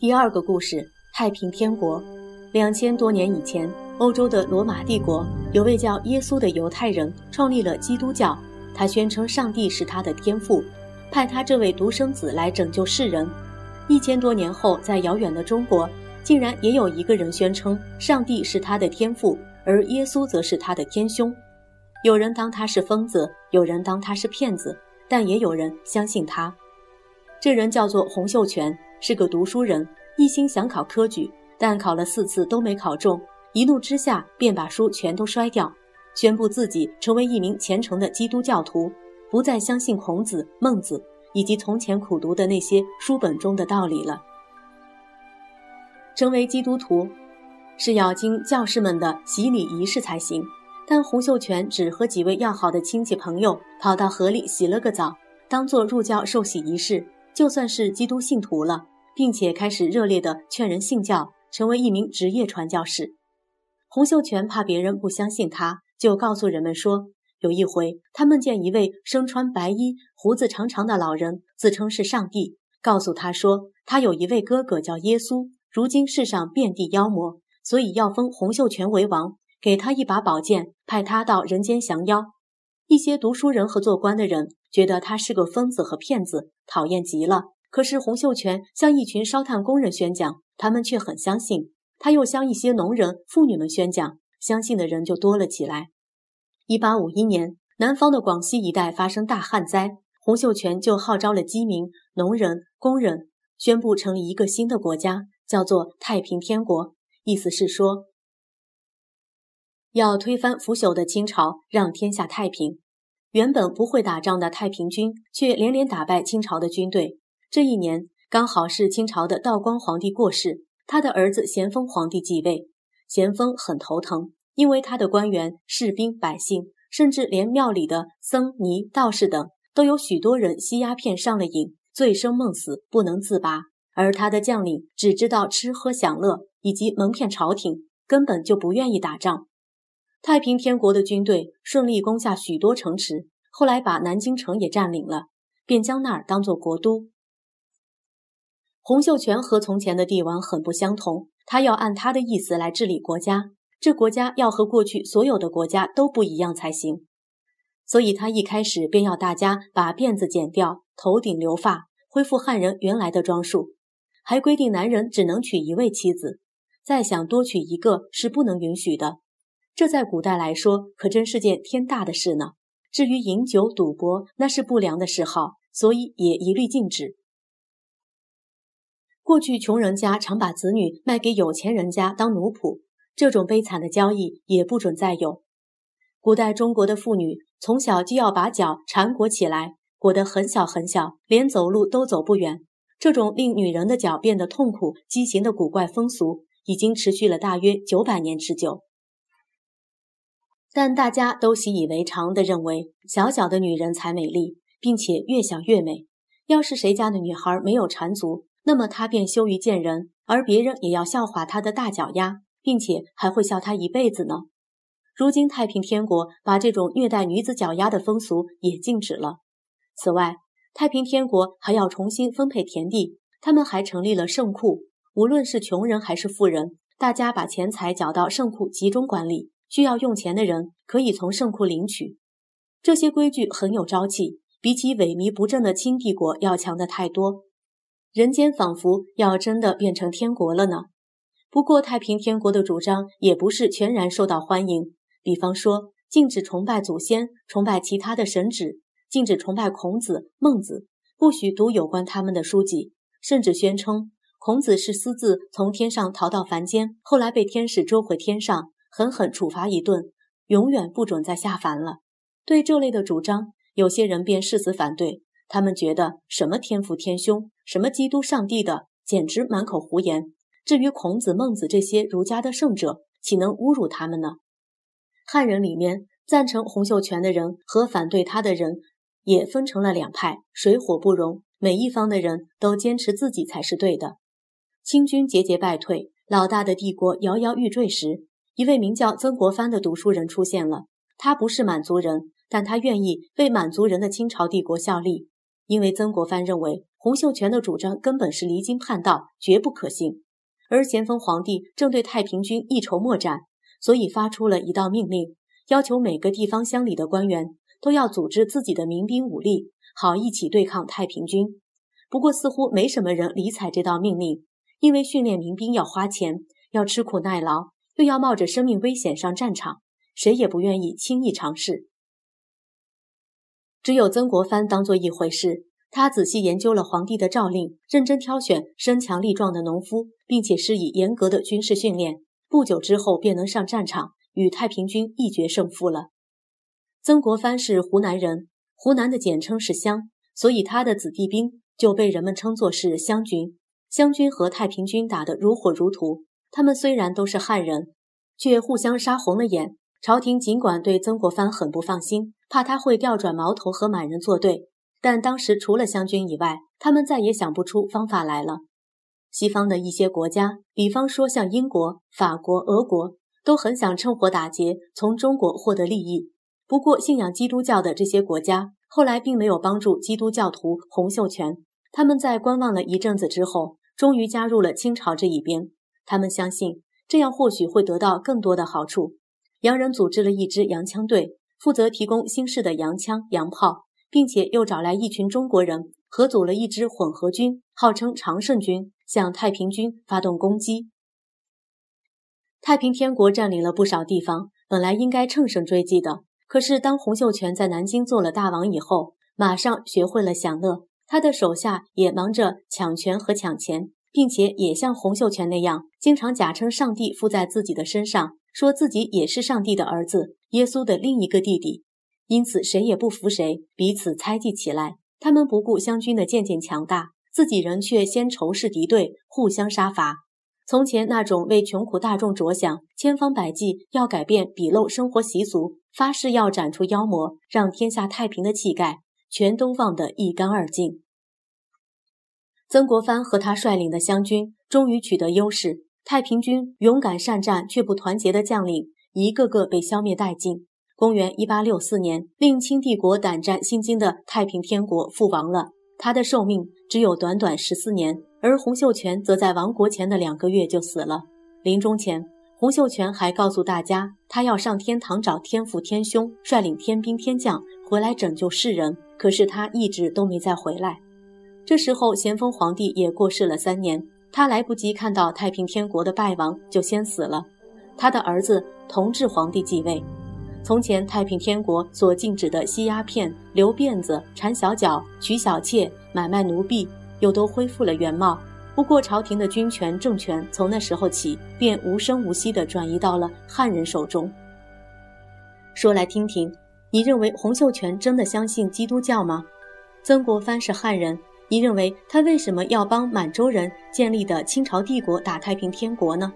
第二个故事：太平天国。两千多年以前，欧洲的罗马帝国有位叫耶稣的犹太人创立了基督教。他宣称上帝是他的天父，派他这位独生子来拯救世人。一千多年后，在遥远的中国，竟然也有一个人宣称上帝是他的天父，而耶稣则是他的天兄。有人当他是疯子，有人当他是骗子，但也有人相信他。这人叫做洪秀全。是个读书人，一心想考科举，但考了四次都没考中，一怒之下便把书全都摔掉，宣布自己成为一名虔诚的基督教徒，不再相信孔子、孟子以及从前苦读的那些书本中的道理了。成为基督徒，是要经教士们的洗礼仪式才行，但洪秀全只和几位要好的亲戚朋友跑到河里洗了个澡，当做入教受洗仪式。就算是基督信徒了，并且开始热烈地劝人信教，成为一名职业传教士。洪秀全怕别人不相信他，就告诉人们说，有一回他梦见一位身穿白衣、胡子长长的老人，自称是上帝，告诉他说，他有一位哥哥叫耶稣，如今世上遍地妖魔，所以要封洪秀全为王，给他一把宝剑，派他到人间降妖。一些读书人和做官的人。觉得他是个疯子和骗子，讨厌极了。可是洪秀全向一群烧炭工人宣讲，他们却很相信。他又向一些农人、妇女们宣讲，相信的人就多了起来。一八五一年，南方的广西一带发生大旱灾，洪秀全就号召了饥民、农人、工人，宣布成立一个新的国家，叫做太平天国。意思是说，要推翻腐朽的清朝，让天下太平。原本不会打仗的太平军，却连连打败清朝的军队。这一年刚好是清朝的道光皇帝过世，他的儿子咸丰皇帝继位。咸丰很头疼，因为他的官员、士兵、百姓，甚至连庙里的僧尼、道士等，都有许多人吸鸦片上了瘾，醉生梦死，不能自拔。而他的将领只知道吃喝享乐，以及蒙骗朝廷，根本就不愿意打仗。太平天国的军队顺利攻下许多城池，后来把南京城也占领了，便将那儿当做国都。洪秀全和从前的帝王很不相同，他要按他的意思来治理国家，这国家要和过去所有的国家都不一样才行。所以他一开始便要大家把辫子剪掉，头顶留发，恢复汉人原来的装束，还规定男人只能娶一位妻子，再想多娶一个是不能允许的。这在古代来说，可真是件天大的事呢。至于饮酒、赌博，那是不良的嗜好，所以也一律禁止。过去穷人家常把子女卖给有钱人家当奴仆，这种悲惨的交易也不准再有。古代中国的妇女从小就要把脚缠裹起来，裹得很小很小，连走路都走不远。这种令女人的脚变得痛苦、畸形的古怪风俗，已经持续了大约九百年之久。但大家都习以为常地认为，小小的女人才美丽，并且越小越美。要是谁家的女孩没有缠足，那么她便羞于见人，而别人也要笑话她的大脚丫，并且还会笑她一辈子呢。如今太平天国把这种虐待女子脚丫的风俗也禁止了。此外，太平天国还要重新分配田地，他们还成立了圣库，无论是穷人还是富人，大家把钱财缴到圣库集中管理。需要用钱的人可以从圣库领取，这些规矩很有朝气，比起萎靡不振的清帝国要强得太多。人间仿佛要真的变成天国了呢。不过太平天国的主张也不是全然受到欢迎，比方说禁止崇拜祖先、崇拜其他的神祇，禁止崇拜孔子、孟子，不许读有关他们的书籍，甚至宣称孔子是私自从天上逃到凡间，后来被天使捉回天上。狠狠处罚一顿，永远不准再下凡了。对这类的主张，有些人便誓死反对。他们觉得什么天父天兄，什么基督上帝的，简直满口胡言。至于孔子、孟子这些儒家的圣者，岂能侮辱他们呢？汉人里面赞成洪秀全的人和反对他的人，也分成了两派，水火不容。每一方的人都坚持自己才是对的。清军节节败退，老大的帝国摇摇欲坠时。一位名叫曾国藩的读书人出现了。他不是满族人，但他愿意为满族人的清朝帝国效力。因为曾国藩认为洪秀全的主张根本是离经叛道，绝不可信。而咸丰皇帝正对太平军一筹莫展，所以发出了一道命令，要求每个地方乡里的官员都要组织自己的民兵武力，好一起对抗太平军。不过，似乎没什么人理睬这道命令，因为训练民兵要花钱，要吃苦耐劳，又要冒着生命危险上战场，谁也不愿意轻易尝试。只有曾国藩当做一回事。他仔细研究了皇帝的诏令，认真挑选身强力壮的农夫，并且施以严格的军事训练。不久之后，便能上战场，与太平军一决胜负了。曾国藩是湖南人，湖南的简称是湘，所以他的子弟兵就被人们称作是湘军。湘军和太平军打得如火如荼，他们虽然都是汉人，却互相杀红了眼。朝廷尽管对曾国藩很不放心，怕他会调转矛头和满人作对。但当时除了湘军以外，他们再也想不出方法来了。西方的一些国家，比方说像英国、法国、俄国，都很想趁火打劫，从中国获得利益。不过，信仰基督教的这些国家后来并没有帮助基督教徒洪秀全。他们在观望了一阵子之后，终于加入了清朝这一边。他们相信这样或许会得到更多的好处。洋人组织了一支洋枪队，负责提供新式的洋枪、洋炮。并且又找来一群中国人，合组了一支混合军，号称常胜军，向太平军发动攻击。太平天国占领了不少地方，本来应该乘胜追击的。可是当洪秀全在南京做了大王以后，马上学会了享乐，他的手下也忙着抢权和抢钱，并且也像洪秀全那样，经常假称上帝附在自己的身上，说自己也是上帝的儿子，耶稣的另一个弟弟。因此，谁也不服谁，彼此猜忌起来。他们不顾湘军的渐渐强大，自己人却先仇视敌对，互相杀伐。从前那种为穷苦大众着想，千方百计要改变鄙陋生活习俗，发誓要斩除妖魔，让天下太平的气概，全都忘得一干二净。曾国藩和他率领的湘军终于取得优势，太平军勇敢善战却不团结的将领，一个个被消灭殆尽。公元一八六四年，令清帝国胆战心惊的太平天国覆亡了。他的寿命只有短短十四年，而洪秀全则在亡国前的两个月就死了。临终前，洪秀全还告诉大家，他要上天堂找天父天兄，率领天兵天将回来拯救世人。可是他一直都没再回来。这时候，咸丰皇帝也过世了三年，他来不及看到太平天国的败亡，就先死了。他的儿子同治皇帝继位。从前太平天国所禁止的吸鸦片、留辫子、缠小脚、娶小妾、买卖奴婢，又都恢复了原貌。不过，朝廷的军权政权从那时候起便无声无息地转移到了汉人手中。说来听听，你认为洪秀全真的相信基督教吗？曾国藩是汉人，你认为他为什么要帮满洲人建立的清朝帝国打太平天国呢？